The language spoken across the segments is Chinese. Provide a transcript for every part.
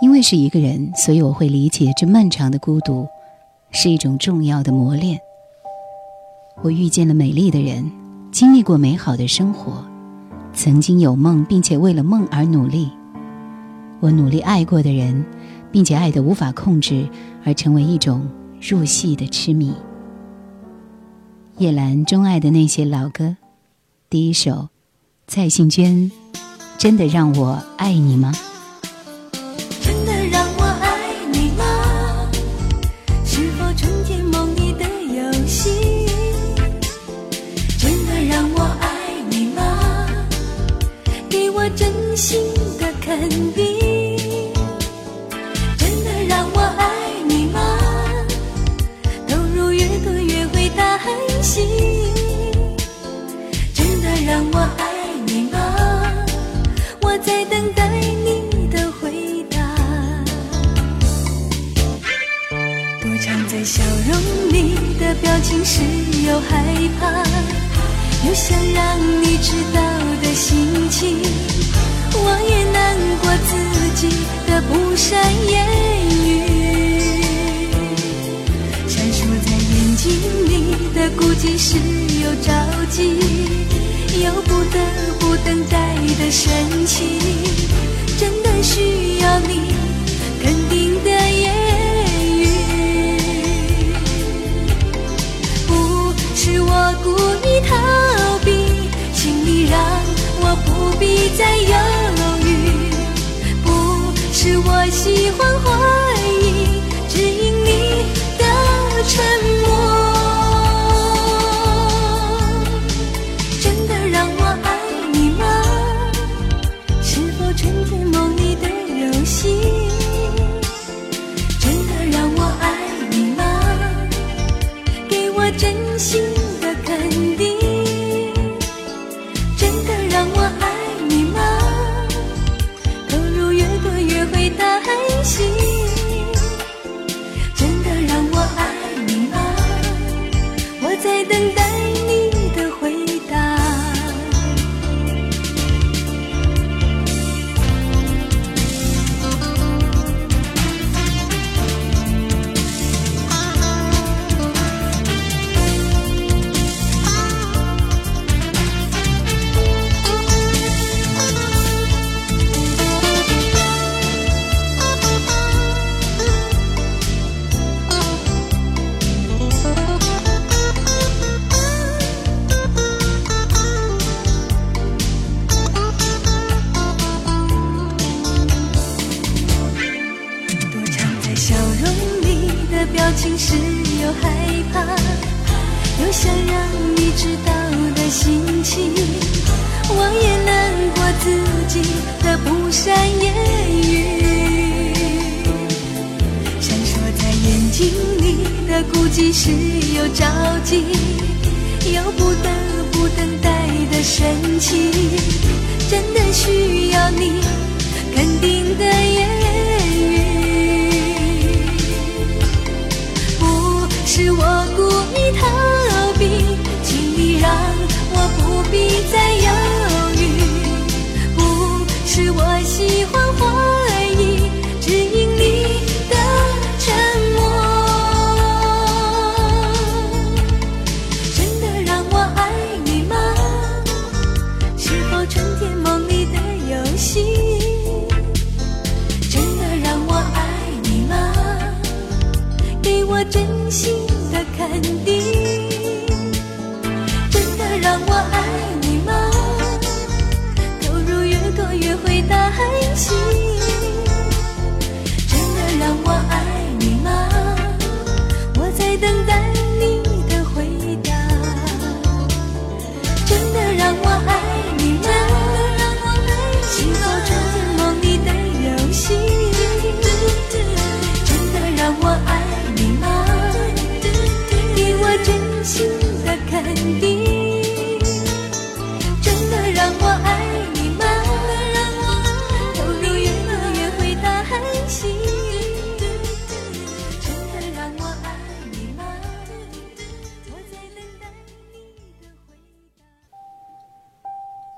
因为是一个人，所以我会理解这漫长的孤独是一种重要的磨练。我遇见了美丽的人，经历过美好的生活，曾经有梦，并且为了梦而努力。我努力爱过的人，并且爱得无法控制，而成为一种入戏的痴迷。叶兰钟爱的那些老歌，第一首，蔡幸娟，真的让我爱你吗？情是又害怕，又想让你知道的心情。我也难过自己的不善言语，闪烁在眼睛里的孤寂是又着急又不得不等待的神情，真的需要你肯定的言是我故意逃避，请你让我不必再犹豫。不是我喜欢花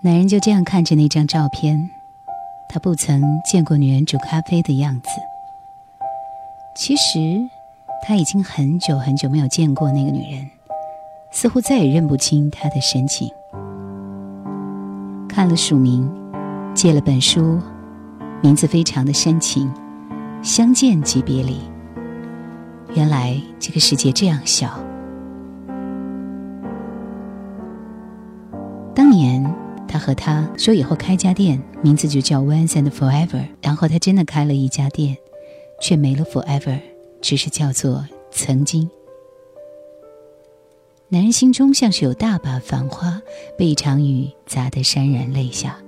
男人就这样看着那张照片，他不曾见过女人煮咖啡的样子。其实，他已经很久很久没有见过那个女人，似乎再也认不清她的神情。看了署名，借了本书，名字非常的深情，相见即别离。原来这个世界这样小。当年他和她说以后开家店，名字就叫 Once and Forever。然后他真的开了一家店，却没了 Forever，只是叫做曾经。男人心中像是有大把繁花，被一场雨砸得潸然泪下，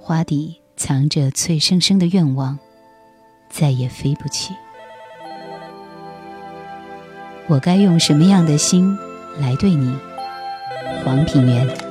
花底藏着脆生生的愿望，再也飞不起。我该用什么样的心来对你？黄品源。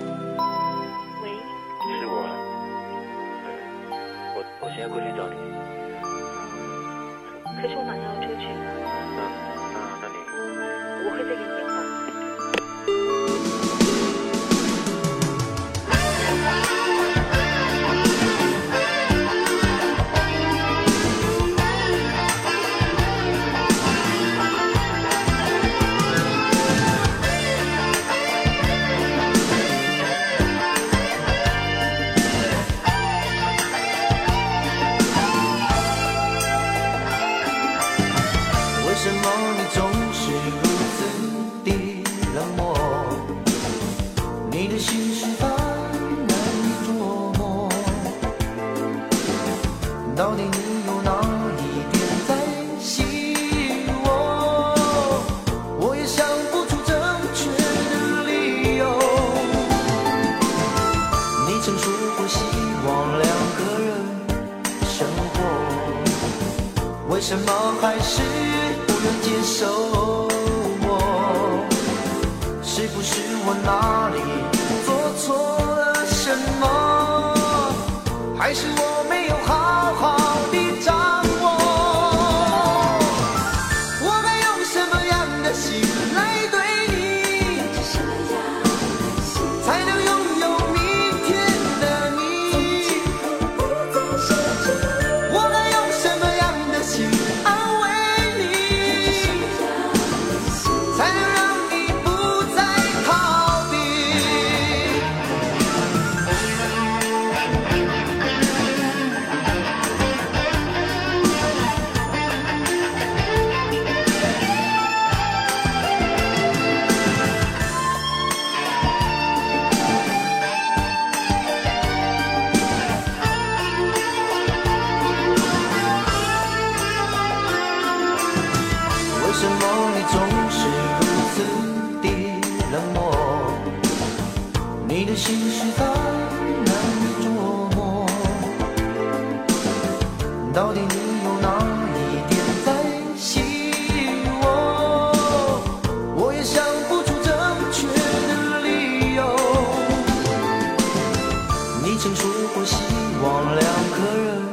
你曾说过希望两个人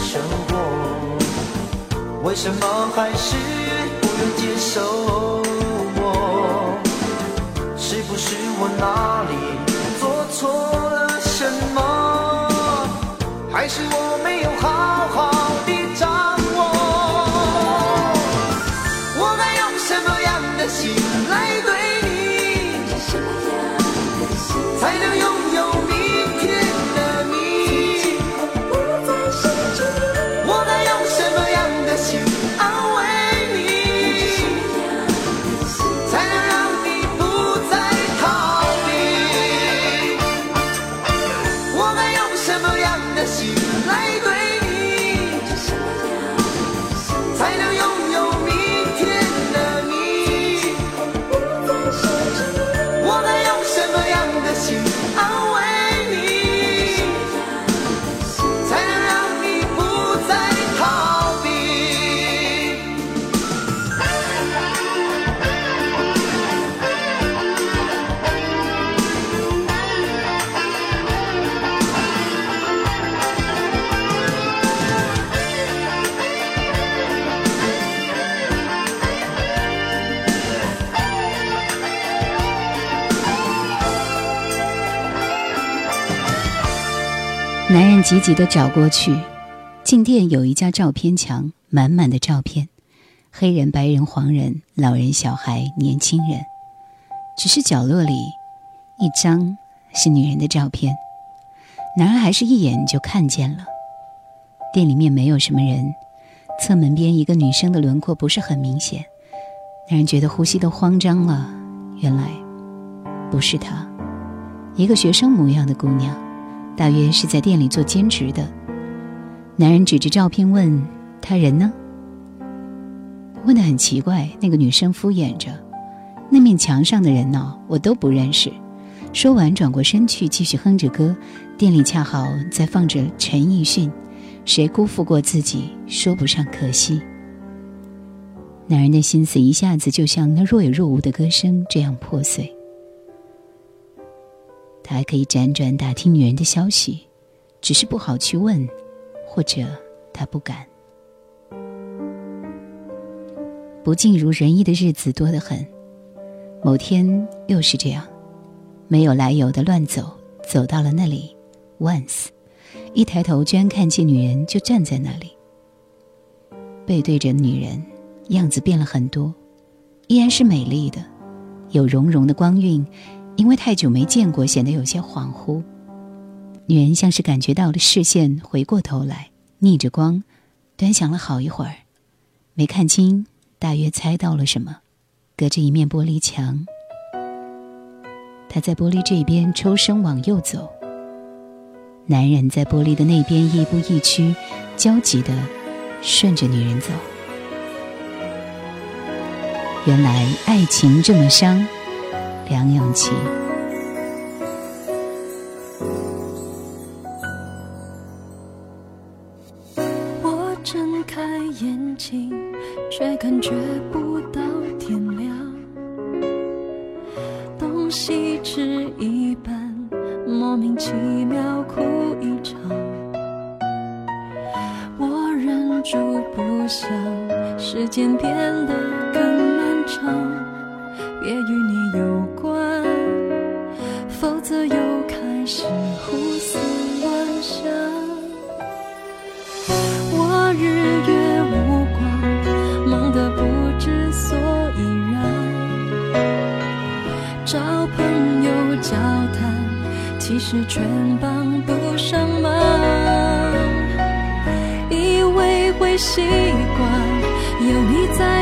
生活。为什么还是不愿接受我？是不是我哪里做错了什么？还是我急急地找过去，进店有一家照片墙，满满的照片，黑人、白人、黄人、老人、小孩、年轻人，只是角落里一张是女人的照片。男人还是一眼就看见了。店里面没有什么人，侧门边一个女生的轮廓不是很明显，男人觉得呼吸都慌张了。原来不是她，一个学生模样的姑娘。大约是在店里做兼职的。男人指着照片问：“他人呢？”问得很奇怪。那个女生敷衍着：“那面墙上的人呢，我都不认识。”说完，转过身去，继续哼着歌。店里恰好在放着陈奕迅，《谁辜负过自己，说不上可惜》。男人的心思一下子就像那若有若无的歌声这样破碎。他还可以辗转打听女人的消息，只是不好去问，或者他不敢。不尽如人意的日子多得很。某天又是这样，没有来由的乱走，走到了那里。Once，一抬头居然看见女人就站在那里，背对着女人，样子变了很多，依然是美丽的，有融融的光晕。因为太久没见过，显得有些恍惚。女人像是感觉到了视线，回过头来，逆着光，端详了好一会儿，没看清，大约猜到了什么。隔着一面玻璃墙，他在玻璃这边抽身往右走，男人在玻璃的那边亦步亦趋，焦急地顺着女人走。原来爱情这么伤。梁咏琪。我睁开眼睛，却感觉不到天亮。东西吃一半，莫名其妙哭一场。我忍住不想，时间变得更漫长。别与你有关，否则又开始胡思乱想。我日月无光，忙得不知所以然。找朋友交谈，其实全帮不上忙。以为会习惯，有你在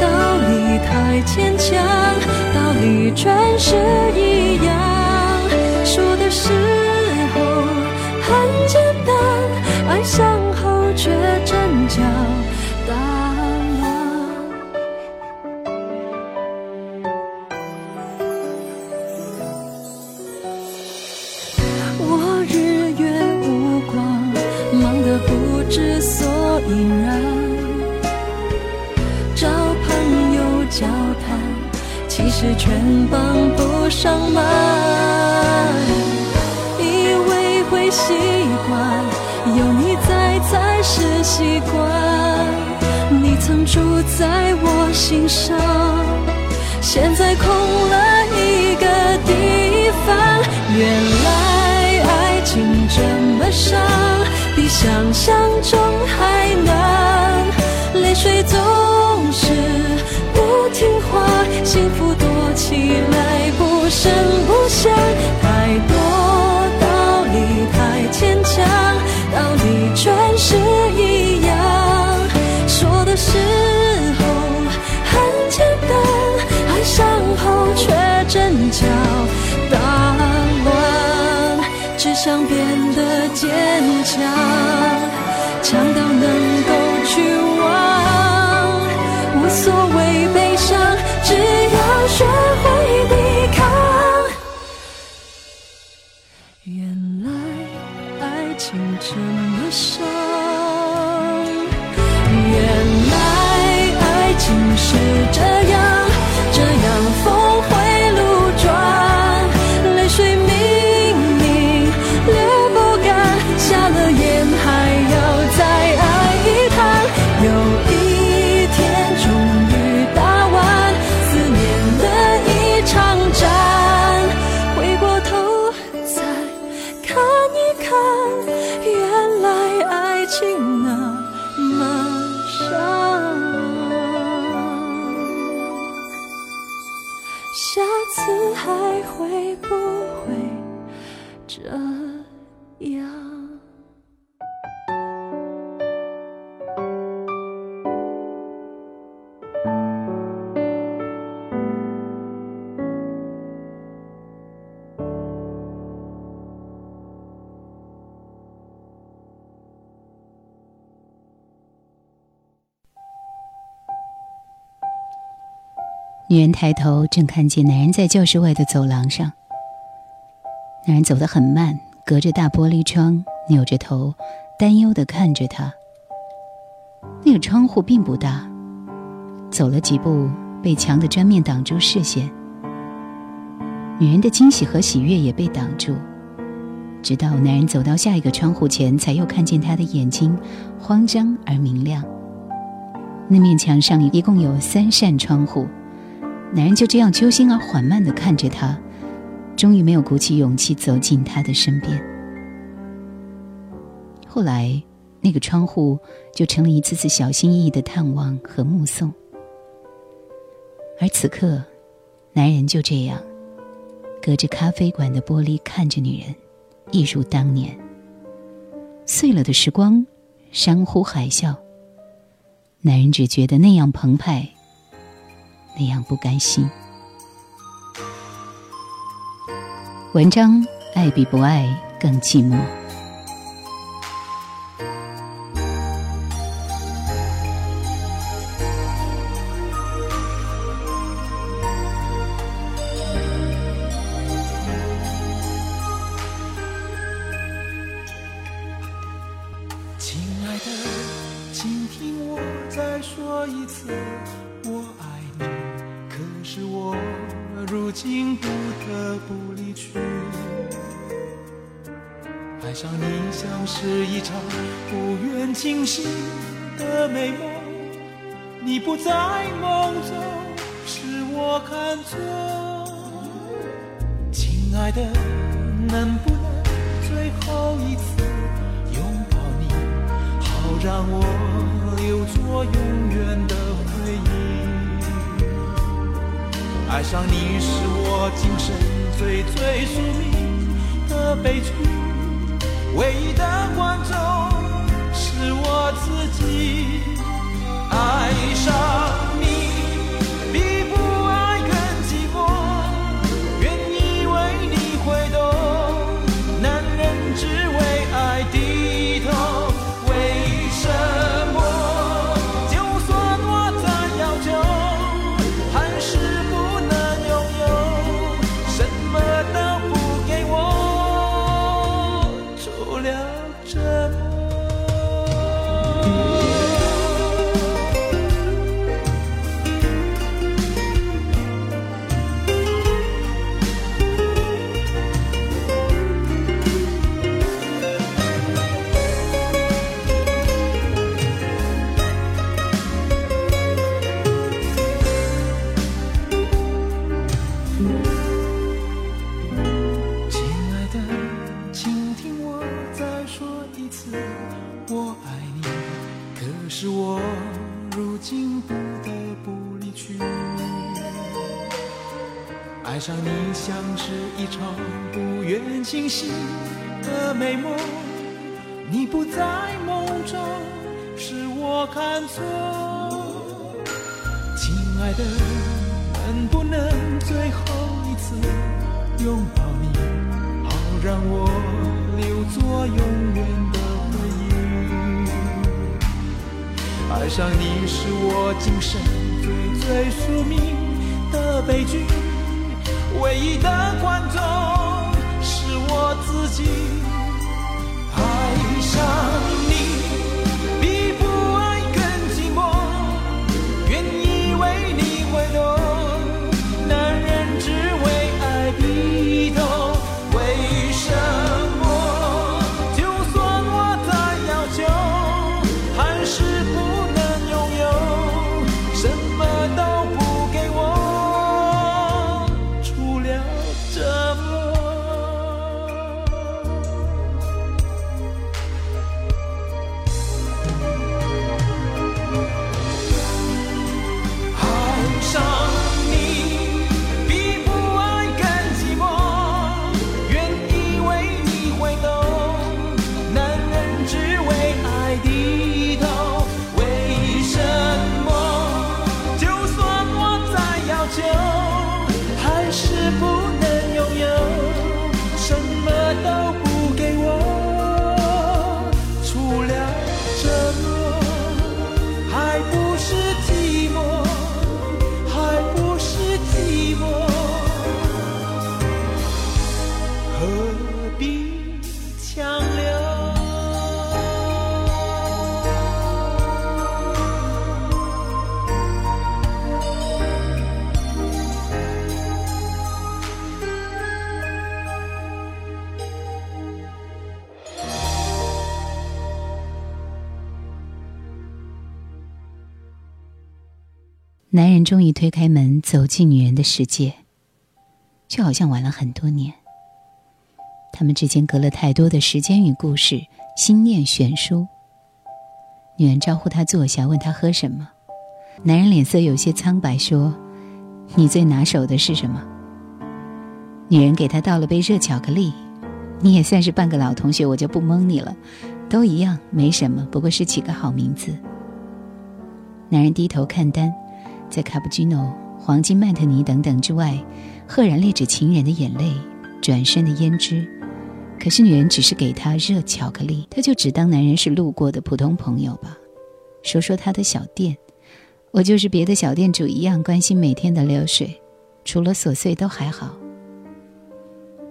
道理太牵强，道理全是一样。说的是想象中还难。泪水总是不听话，幸福躲起来不声不响，太多道理太牵强，道理全是一样，说的时候很简单，爱上后却真叫大乱，只想变得坚，强女人抬头，正看见男人在教室外的走廊上。男人走得很慢，隔着大玻璃窗，扭着头，担忧地看着她。那个窗户并不大，走了几步，被墙的砖面挡住视线。女人的惊喜和喜悦也被挡住，直到男人走到下一个窗户前，才又看见他的眼睛慌张而明亮。那面墙上一共有三扇窗户。男人就这样揪心而缓慢地看着她，终于没有鼓起勇气走进她的身边。后来，那个窗户就成了一次次小心翼翼的探望和目送。而此刻，男人就这样隔着咖啡馆的玻璃看着女人，一如当年。碎了的时光，山呼海啸。男人只觉得那样澎湃。那样不甘心。文章：爱比不爱更寂寞。让我留作永远的回忆。爱上你是我今生最最宿命的悲剧，唯一的观众是我自己。爱上你比不场不愿清醒的美梦，你不在梦中，是我看错。亲爱的，能不能最后一次拥抱你，好让我留作永远的回忆。爱上你是我今生最最宿命的悲剧。唯一的我终于推开门，走进女人的世界，却好像晚了很多年。他们之间隔了太多的时间与故事，心念悬殊。女人招呼他坐下，问他喝什么。男人脸色有些苍白，说：“你最拿手的是什么？”女人给他倒了杯热巧克力。你也算是半个老同学，我就不蒙你了，都一样，没什么，不过是起个好名字。男人低头看单。在卡布奇诺、黄金曼特尼等等之外，赫然列着情人的眼泪、转身的胭脂。可是女人只是给他热巧克力，他就只当男人是路过的普通朋友吧。说说他的小店，我就是别的小店主一样关心每天的流水，除了琐碎都还好。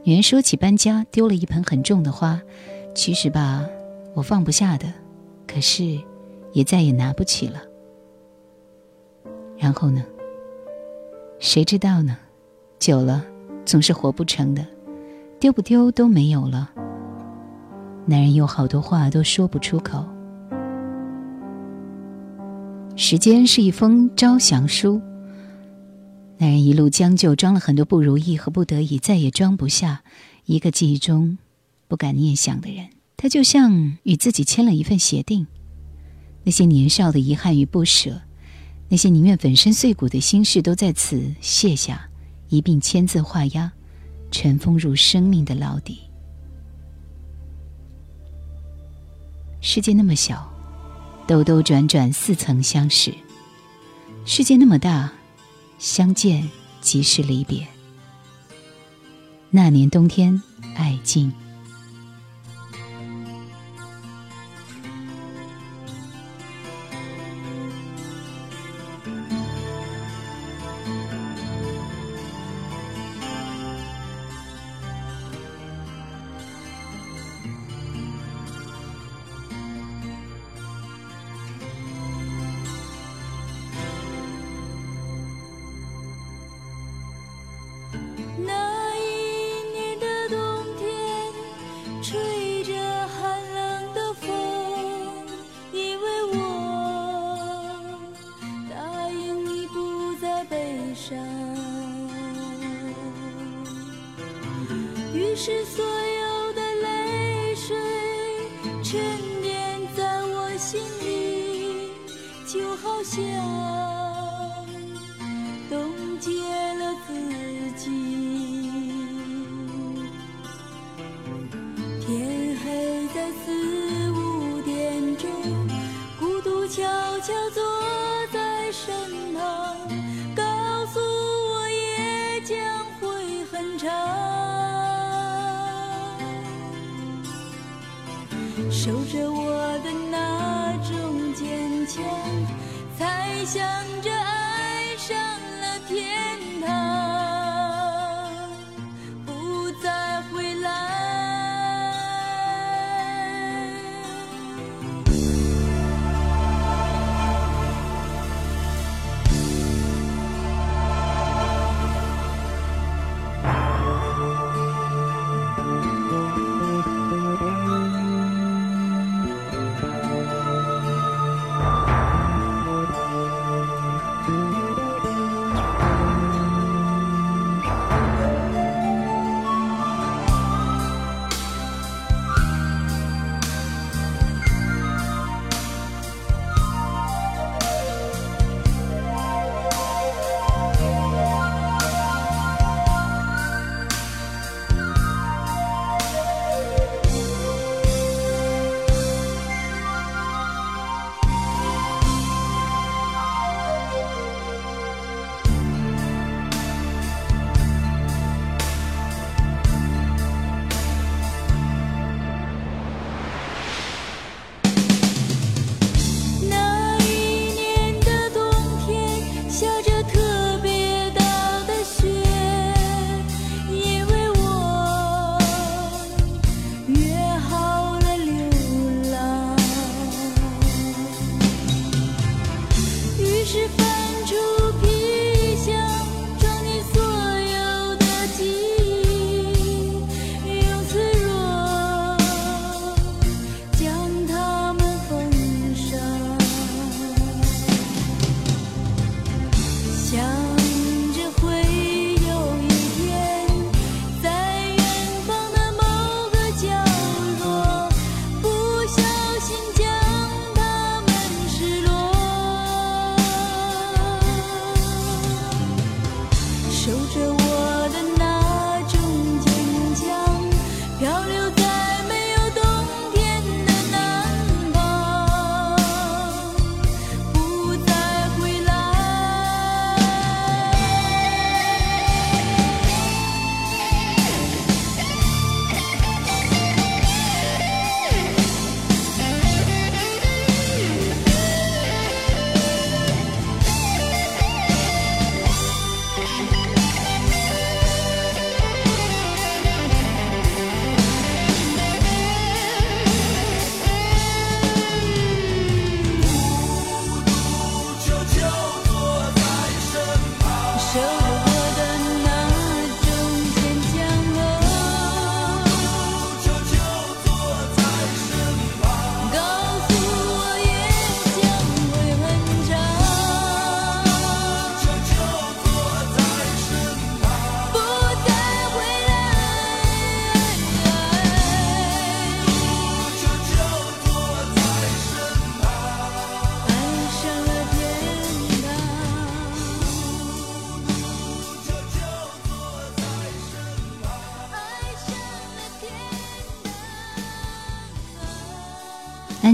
女人说起搬家，丢了一盆很重的花，其实吧，我放不下的，可是也再也拿不起了。然后呢？谁知道呢？久了，总是活不成的，丢不丢都没有了。男人有好多话都说不出口。时间是一封招降书。男人一路将就，装了很多不如意和不得已，再也装不下一个记忆中不敢念想的人。他就像与自己签了一份协定，那些年少的遗憾与不舍。那些宁愿粉身碎骨的心事，都在此卸下，一并签字画押，尘封入生命的牢底。世界那么小，兜兜转转，似曾相识；世界那么大，相见即是离别。那年冬天，爱尽。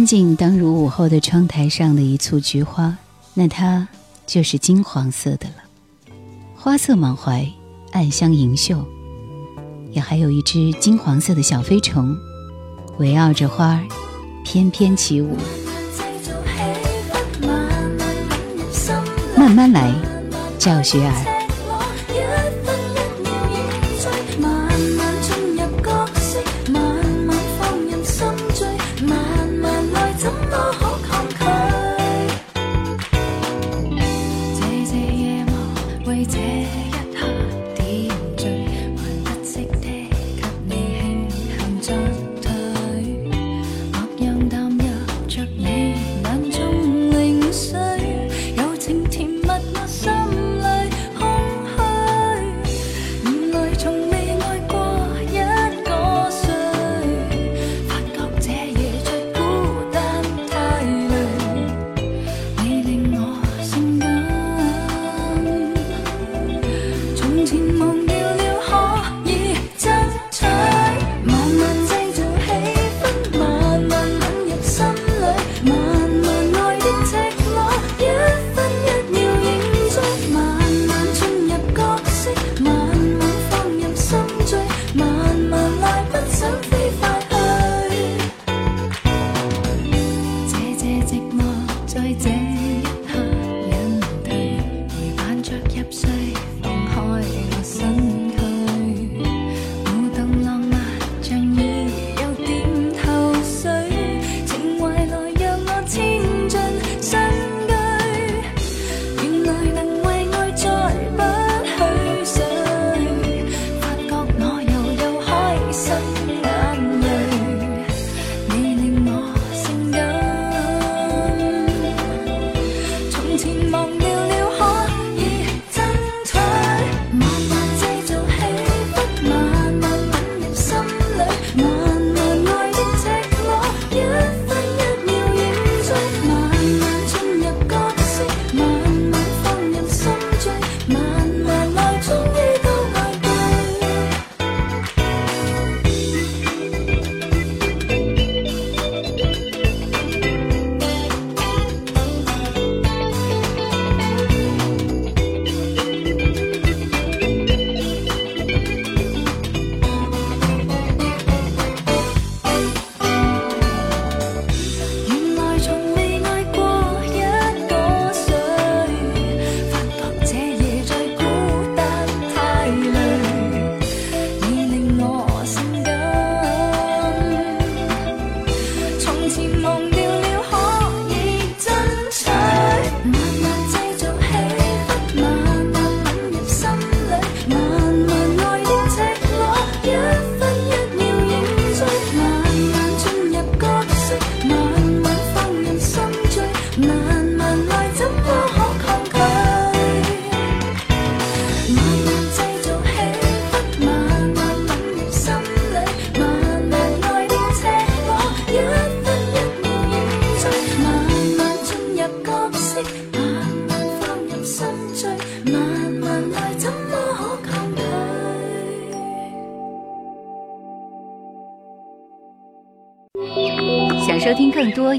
景当如午后的窗台上的一簇菊花，那它就是金黄色的了。花色满怀，暗香盈袖，也还有一只金黄色的小飞虫，围绕着花儿翩翩起舞。慢慢来，叫学儿。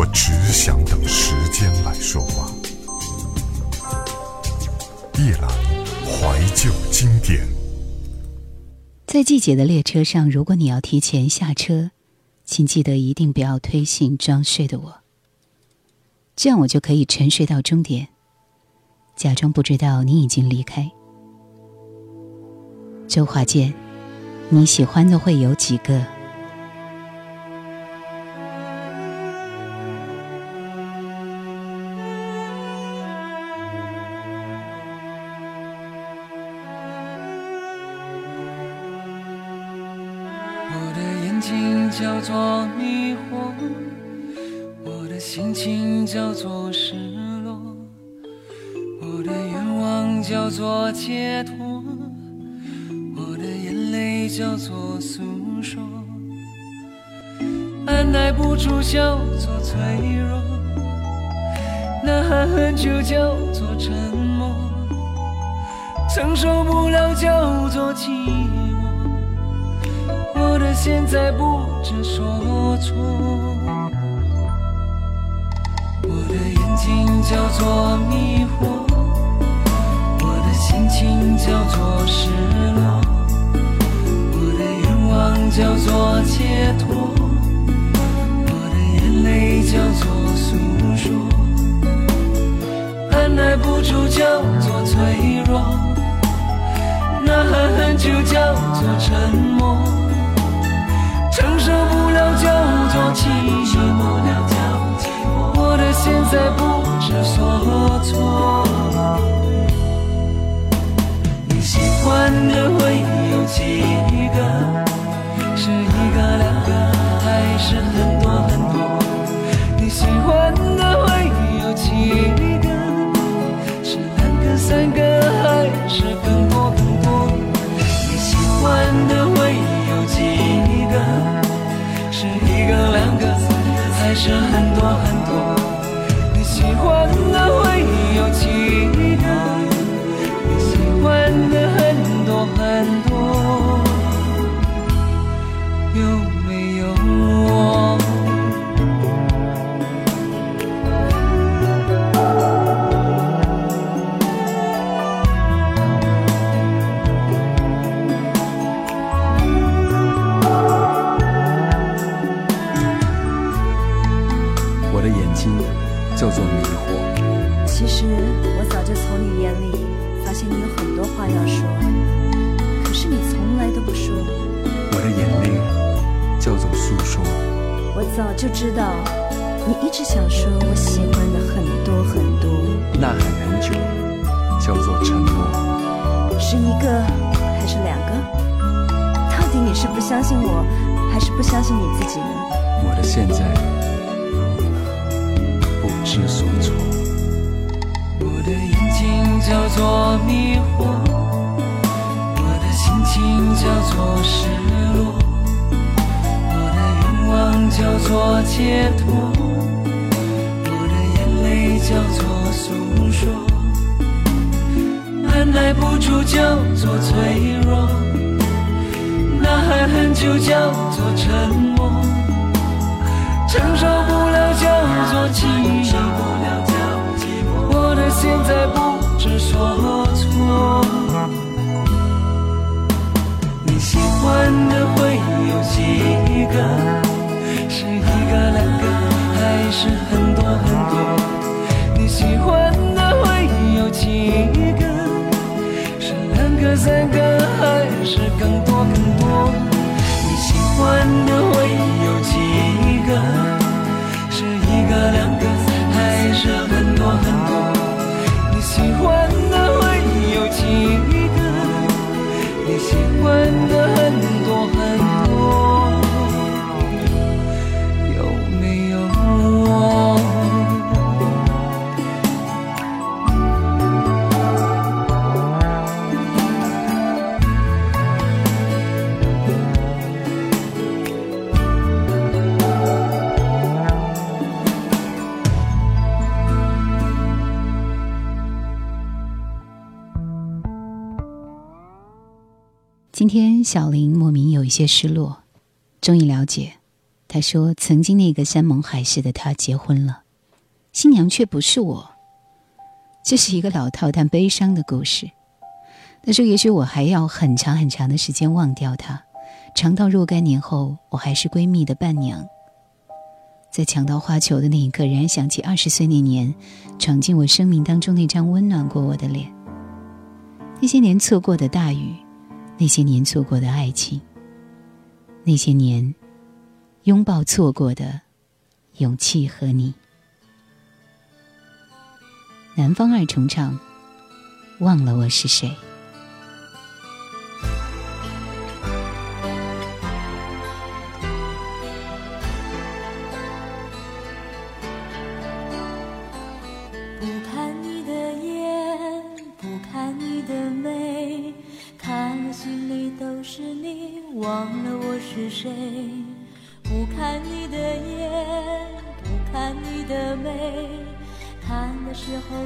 我只想等时间来说话。夜阑怀旧经典。在季节的列车上，如果你要提前下车，请记得一定不要推醒装睡的我，这样我就可以沉睡到终点，假装不知道你已经离开。周华健，你喜欢的会有几个？迷惑，我的心情叫做失落，我的愿望叫做解脱，我的眼泪叫做诉说，按耐不住叫做脆弱，呐喊很久叫做沉默，承受不了叫做寂寞。我的现在不知所措，我的眼睛叫做迷惑，我的心情叫做失落，我的愿望叫做解脱，我的眼泪叫做诉说，按耐不住叫做脆弱，呐喊很久叫做沉默。承受不了叫做寂寞，我的现在不知所措。你喜欢的会有几个？是一个、两个，还是很多很多？你喜欢的会有几个？是两个、三个，还是更多更多？你喜欢的会个？是一个、两个，还是很多很多？你喜欢的会有几知道，你一直想说我喜欢的很多很多。呐喊很久，叫做承诺。是一个还是两个？到底你是不相信我，还是不相信你自己呢？我的现在不知所措。我的眼睛叫做迷惑，我的心情叫做失叫做解脱，我的眼泪叫做诉说，按耐不住叫做脆弱，呐喊很久叫做沉默，承受不了叫做寂寞。我的现在不知所措。你喜欢的会有几个？一个、两个，还是很多很多？你喜欢的会有几个？是两个、三个，还是更多更多？你喜欢的会有几个？是一个、两个，还是很多很多？你喜欢的会有几个？你喜欢的很多很小林莫名有一些失落，终于了解，他说曾经那个山盟海誓的他结婚了，新娘却不是我。这是一个老套但悲伤的故事。他说，也许我还要很长很长的时间忘掉他，长到若干年后，我还是闺蜜的伴娘。在抢到花球的那一刻，仍然想起二十岁那年，闯进我生命当中那张温暖过我的脸。那些年错过的大雨。那些年错过的爱情，那些年拥抱错过的勇气和你。南方二重唱，忘了我是谁。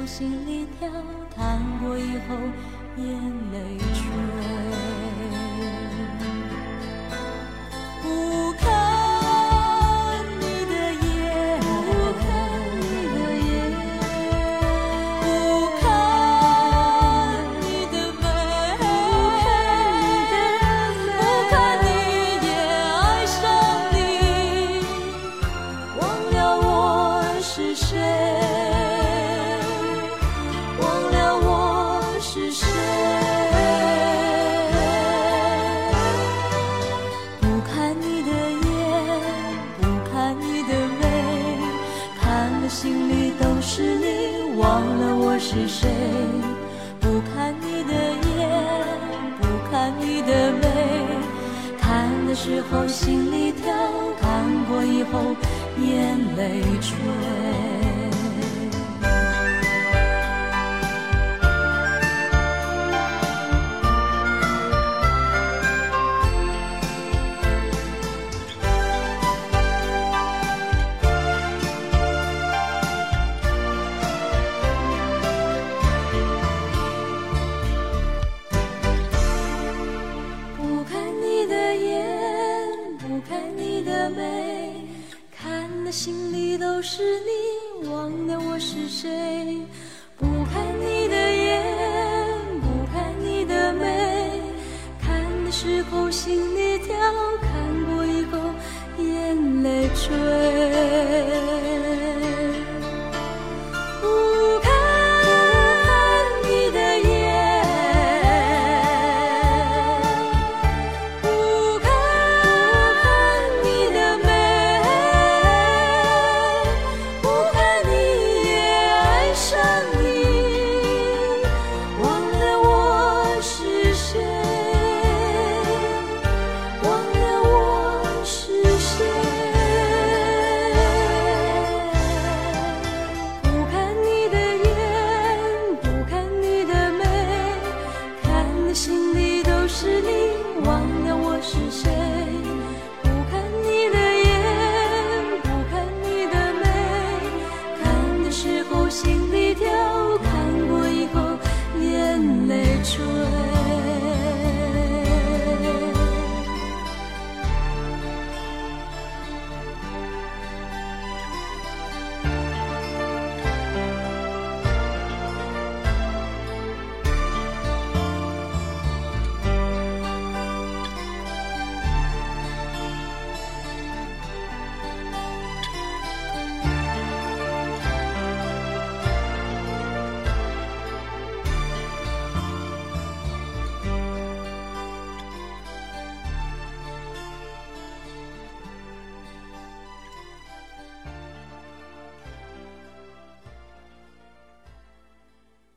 心里跳，弹过以后眼泪垂。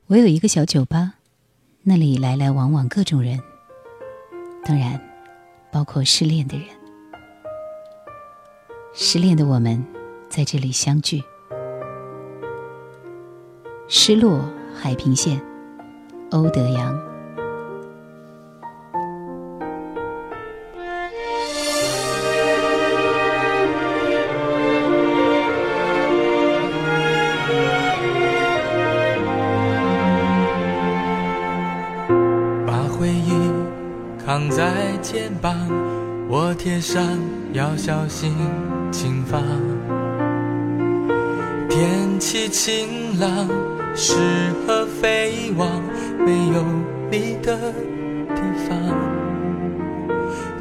我有一个小酒吧，那里来来往往各种人，当然，包括失恋的人。失恋的我们在这里相聚。失落海平线，欧德阳。上要小心轻放。天气晴朗，适合飞往没有你的地方。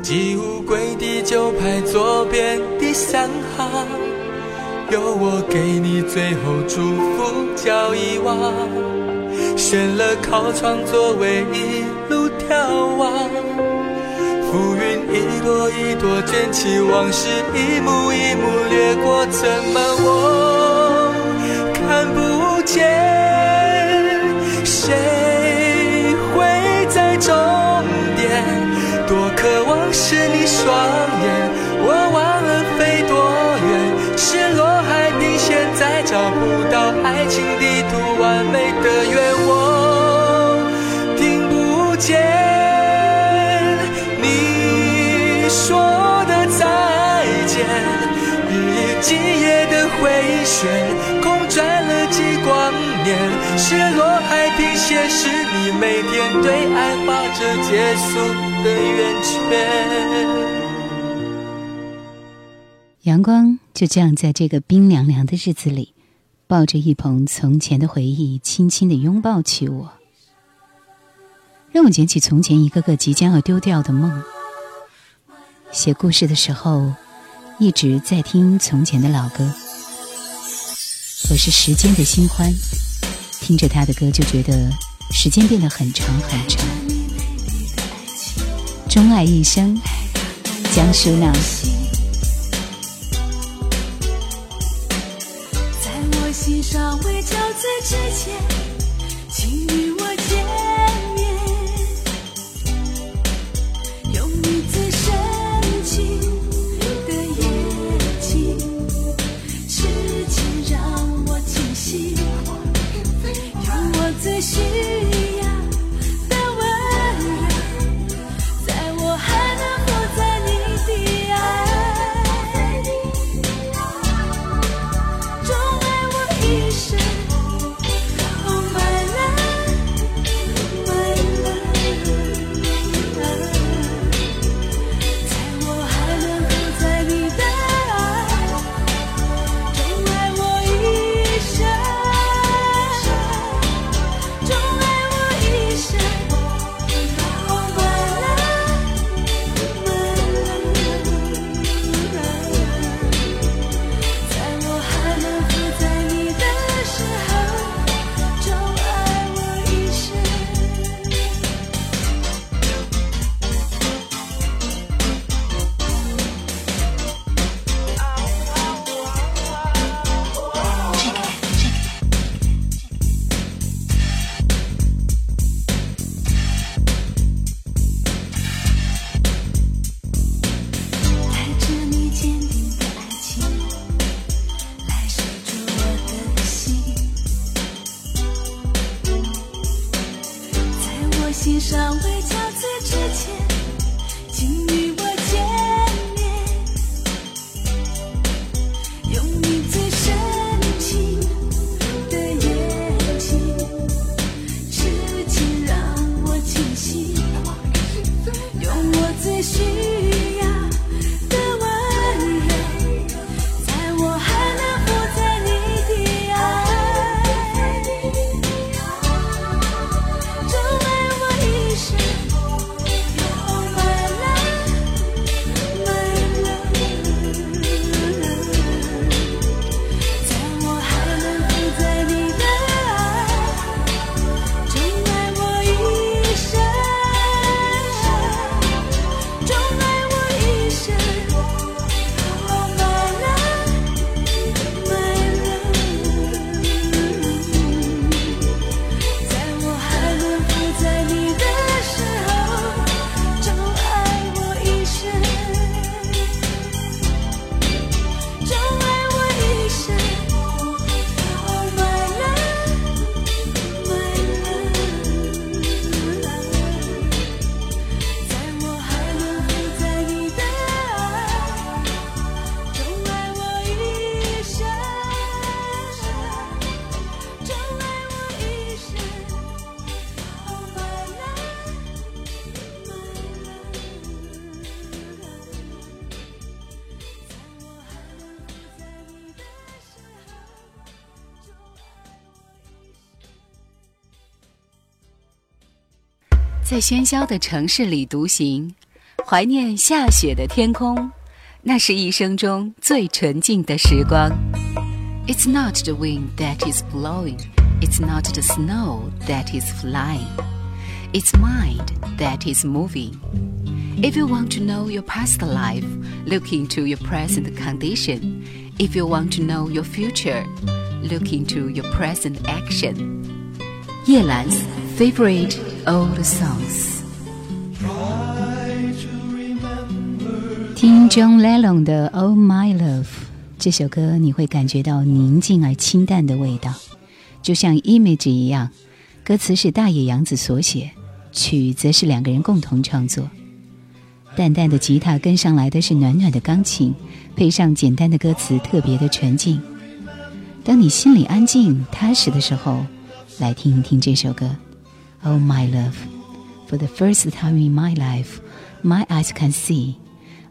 寄物柜第九排左边第三行，有我给你最后祝福叫遗忘。选了靠窗座位，一路眺望，浮云一朵一朵卷起往事，一幕一幕掠过，怎么我看不见？谁会在终点？多渴望是你双眼，我忘了飞多远，失落海平线，再找不到爱情每天对爱画着结束的圆圈。阳光就这样在这个冰凉凉的日子里，抱着一捧从前的回忆，轻轻的拥抱起我，让我捡起从前一个个即将要丢掉的梦。写故事的时候，一直在听从前的老歌。我是时间的新欢，听着他的歌就觉得时间变得很长很长。钟爱一生，江苏娜。在我心上未憔悴之前，请与我结在喧嚣的城市里独行，怀念下雪的天空，那是一生中最纯净的时光。It's not the wind that is blowing, it's not the snow that is flying, it's mind that is moving. If you want to know your past life, look into your present condition. If you want to know your future, look into your present action. 叶兰 favorite old songs. 听 John Lennon 的《Oh My Love》这首歌，你会感觉到宁静而清淡的味道，就像《Image》一样。歌词是大野洋子所写，曲则是两个人共同创作。淡淡的吉他跟上来的是暖暖的钢琴，配上简单的歌词，特别的纯净。当你心里安静踏实的时候，来听一听这首歌。Oh my love, for the first time in my life, my eyes can see.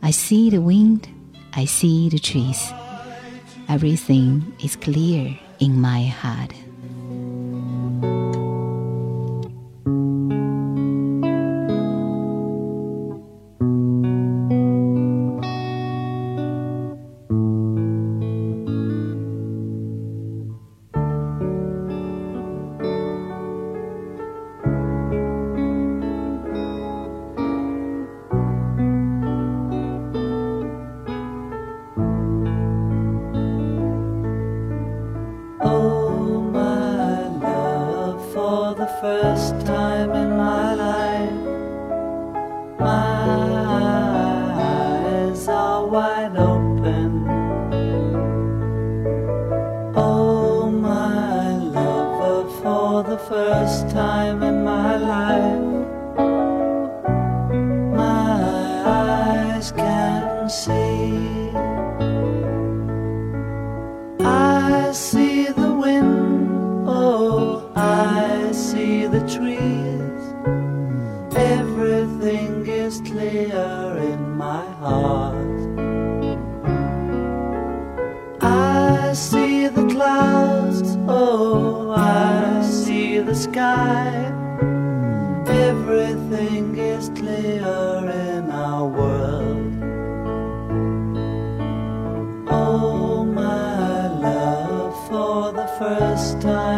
I see the wind, I see the trees. Everything is clear in my heart.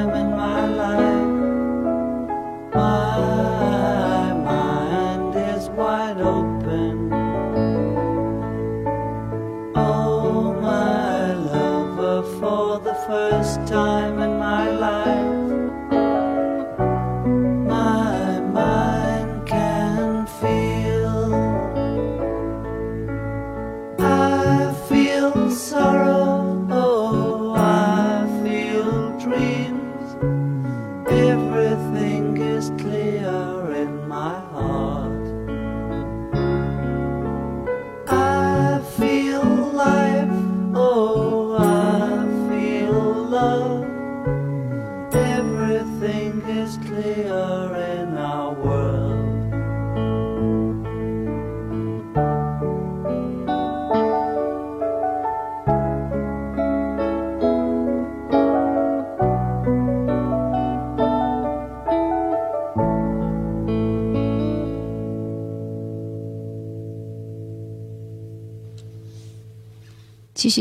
Time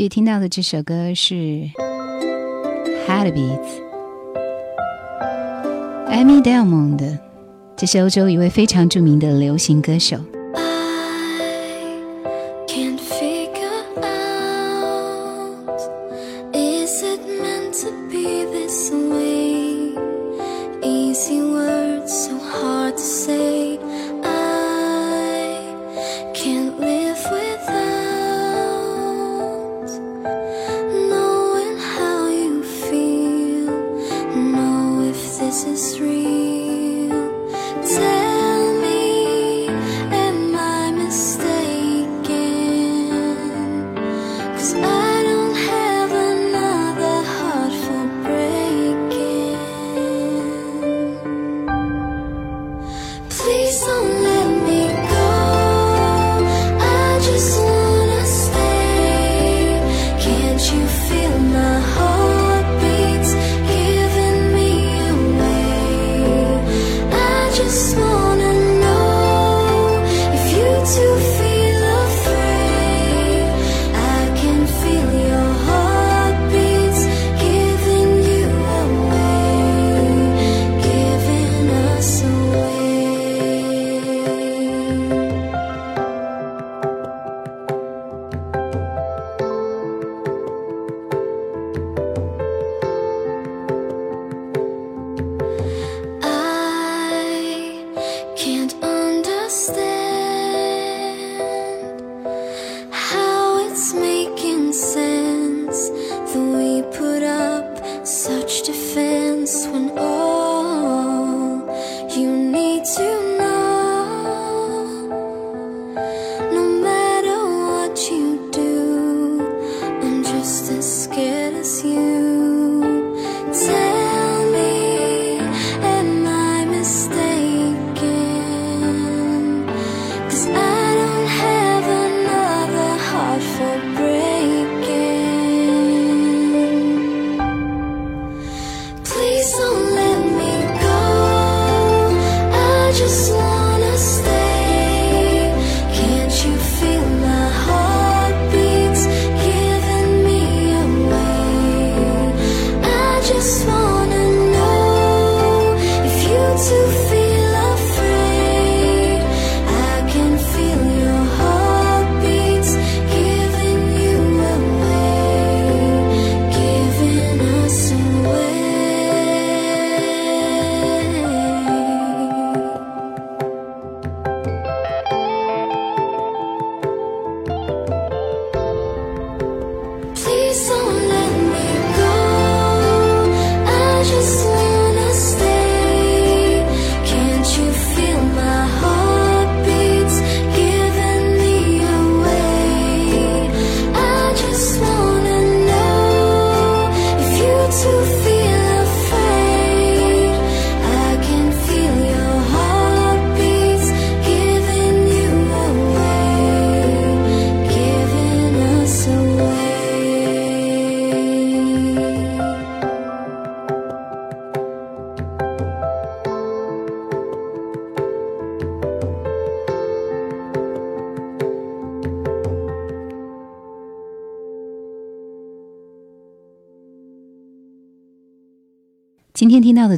续听到的这首歌是《Heartbeats》，Amy Diamond，这是欧洲一位非常著名的流行歌手。I.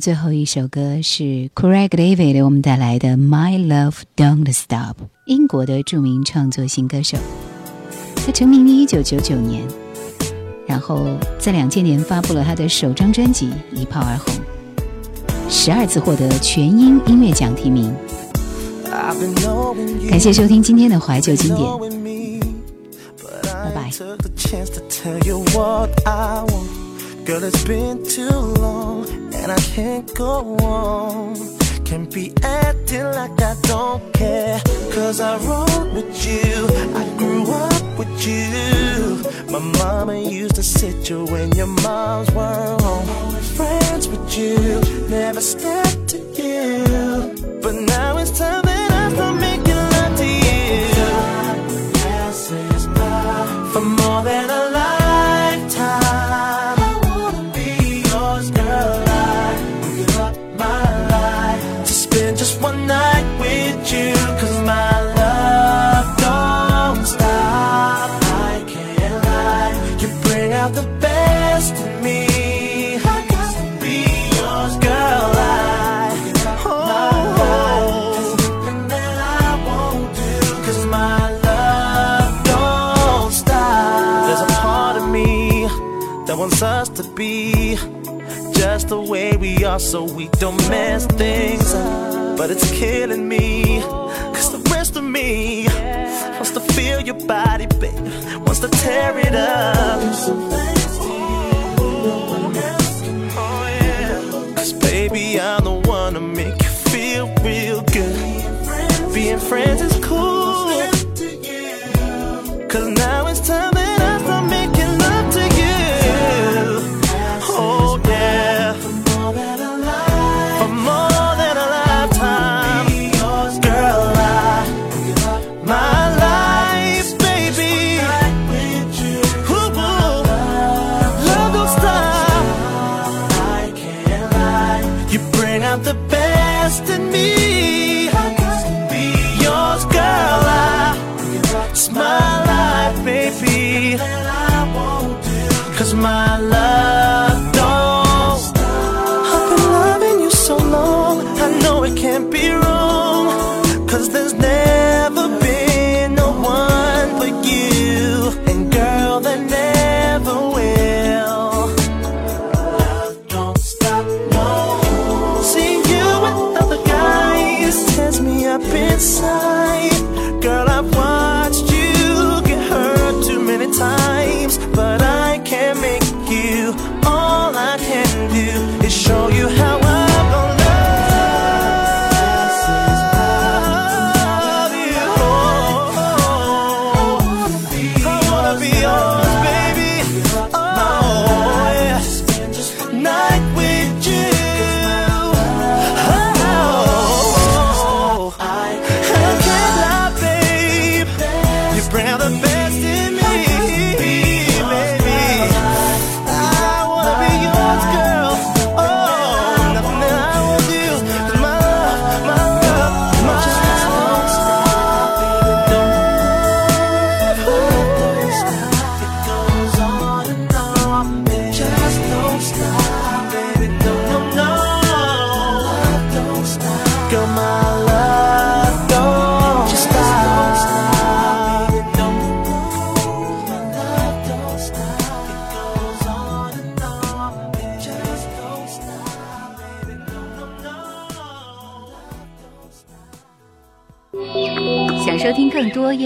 最后一首歌是 Craig David 为我们带来的《My Love Don't Stop》，英国的著名创作型歌手。他成名于一九九九年，然后在两千年发布了他的首张专辑，一炮而红，十二次获得全英音乐奖提名。感谢收听今天的怀旧经典，拜拜。And I can't go on. Can't be acting like I don't care. Cause I roll with you, I grew up with you. My mama used to sit you when your moms were home. Friends with you, never stepped to you. But now it's time be just the way we are so we don't mess things up. But it's killing me. Cause the rest of me wants to feel your body, baby. Wants to tear it up. Cause baby, I'm the one to make you feel real good. Being friends is Tuesday